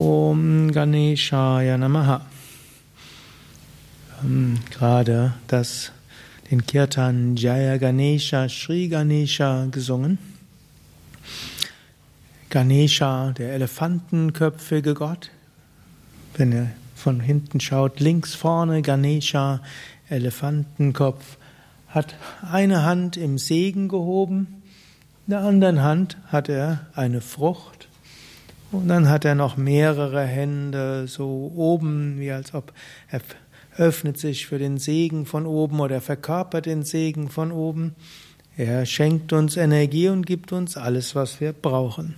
Om Ganeshaya Namaha. Ähm, gerade das, den Kirtan Jaya Ganesha, Sri Ganesha gesungen. Ganesha, der elefantenköpfige Gott. Wenn er von hinten schaut, links vorne Ganesha, Elefantenkopf, hat eine Hand im Segen gehoben, in der anderen Hand hat er eine Frucht und dann hat er noch mehrere Hände so oben, wie als ob er öffnet sich für den Segen von oben oder verkörpert den Segen von oben. Er schenkt uns Energie und gibt uns alles, was wir brauchen.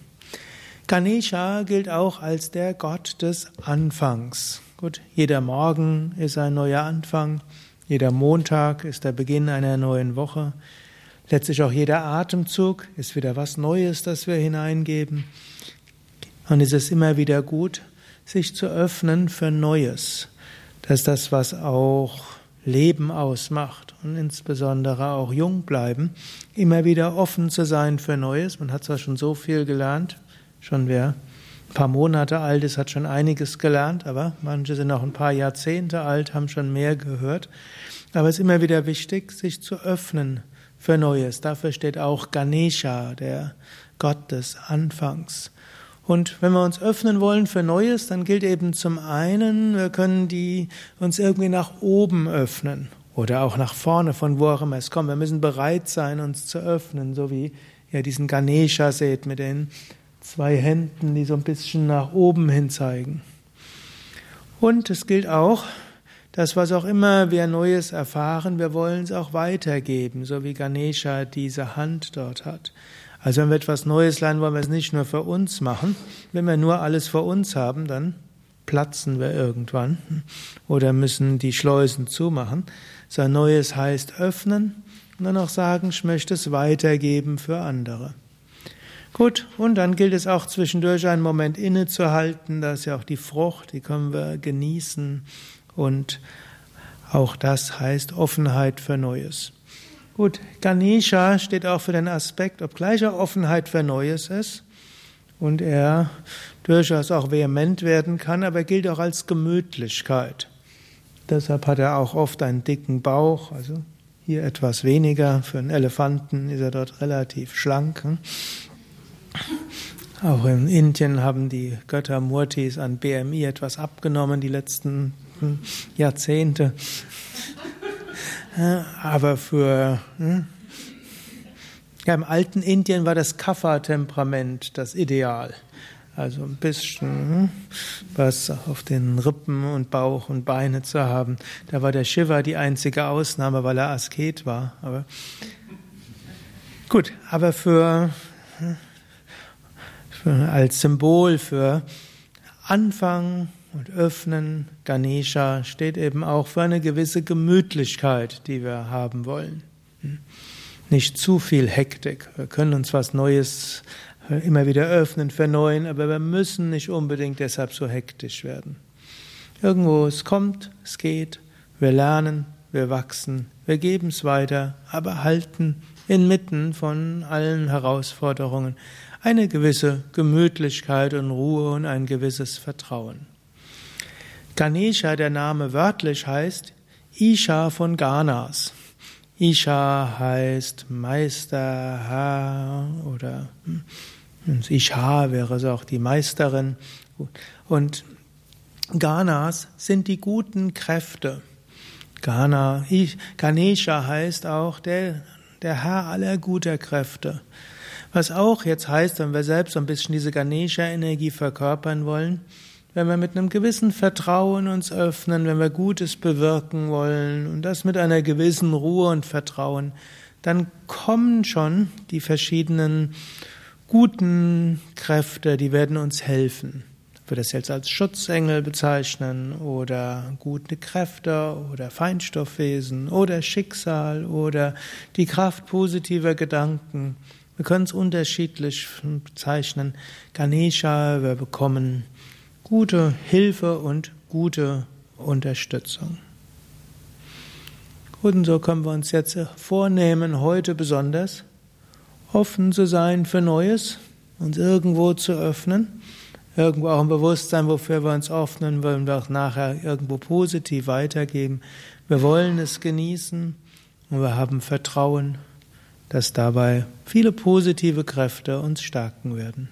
Ganesha gilt auch als der Gott des Anfangs. Gut, jeder Morgen ist ein neuer Anfang, jeder Montag ist der Beginn einer neuen Woche. Letztlich auch jeder Atemzug ist wieder was Neues, das wir hineingeben. Und es ist immer wieder gut, sich zu öffnen für Neues. Das ist das, was auch Leben ausmacht und insbesondere auch jung bleiben. Immer wieder offen zu sein für Neues. Man hat zwar schon so viel gelernt, schon wer ein paar Monate alt ist, hat schon einiges gelernt, aber manche sind auch ein paar Jahrzehnte alt, haben schon mehr gehört. Aber es ist immer wieder wichtig, sich zu öffnen für Neues. Dafür steht auch Ganesha, der Gott des Anfangs. Und wenn wir uns öffnen wollen für Neues, dann gilt eben zum einen, wir können die uns irgendwie nach oben öffnen oder auch nach vorne, von wo auch immer es kommt. Wir müssen bereit sein, uns zu öffnen, so wie ihr diesen Ganesha seht mit den zwei Händen, die so ein bisschen nach oben hin zeigen. Und es gilt auch, dass was auch immer wir Neues erfahren, wir wollen es auch weitergeben, so wie Ganesha diese Hand dort hat. Also wenn wir etwas Neues lernen, wollen wir es nicht nur für uns machen. Wenn wir nur alles für uns haben, dann platzen wir irgendwann oder müssen die Schleusen zumachen. So ein Neues heißt öffnen und dann auch sagen, ich möchte es weitergeben für andere. Gut, und dann gilt es auch zwischendurch einen Moment innezuhalten, da ist ja auch die Frucht, die können wir genießen und auch das heißt Offenheit für Neues. Gut, Ganesha steht auch für den Aspekt, obgleich er Offenheit für Neues ist und er durchaus auch vehement werden kann, aber er gilt auch als Gemütlichkeit. Deshalb hat er auch oft einen dicken Bauch, also hier etwas weniger. Für einen Elefanten ist er dort relativ schlank. Hm? Auch in Indien haben die Götter Murtis an BMI etwas abgenommen die letzten hm, Jahrzehnte. Aber für hm? ja, im alten Indien war das Kapha-Temperament das Ideal. Also ein bisschen hm, was auf den Rippen und Bauch und Beine zu haben. Da war der Shiva die einzige Ausnahme, weil er Asket war. Aber gut, aber für, hm, für als Symbol für Anfang und Öffnen, Ganesha, steht eben auch für eine gewisse Gemütlichkeit, die wir haben wollen. Nicht zu viel Hektik. Wir können uns was Neues immer wieder öffnen für Neuen, aber wir müssen nicht unbedingt deshalb so hektisch werden. Irgendwo es kommt, es geht, wir lernen, wir wachsen, wir geben es weiter, aber halten inmitten von allen Herausforderungen eine gewisse Gemütlichkeit und Ruhe und ein gewisses Vertrauen. Ganesha, der Name wörtlich heißt Isha von Ganas. Isha heißt Meister, Herr oder hm, Isha wäre es auch die Meisterin. Und Ganas sind die guten Kräfte. Gana, Ganesha heißt auch der, der Herr aller guter Kräfte. Was auch jetzt heißt, wenn wir selbst ein bisschen diese Ganesha-Energie verkörpern wollen, wenn wir mit einem gewissen Vertrauen uns öffnen, wenn wir Gutes bewirken wollen und das mit einer gewissen Ruhe und Vertrauen, dann kommen schon die verschiedenen guten Kräfte, die werden uns helfen. Ich würde das jetzt als Schutzengel bezeichnen oder gute Kräfte oder Feinstoffwesen oder Schicksal oder die Kraft positiver Gedanken. Wir können es unterschiedlich bezeichnen. Ganesha, wir bekommen gute Hilfe und gute Unterstützung. Gut, und so können wir uns jetzt vornehmen, heute besonders offen zu sein für Neues, uns irgendwo zu öffnen, irgendwo auch ein Bewusstsein, wofür wir uns öffnen, wollen wir auch nachher irgendwo positiv weitergeben. Wir wollen es genießen und wir haben Vertrauen, dass dabei viele positive Kräfte uns stärken werden.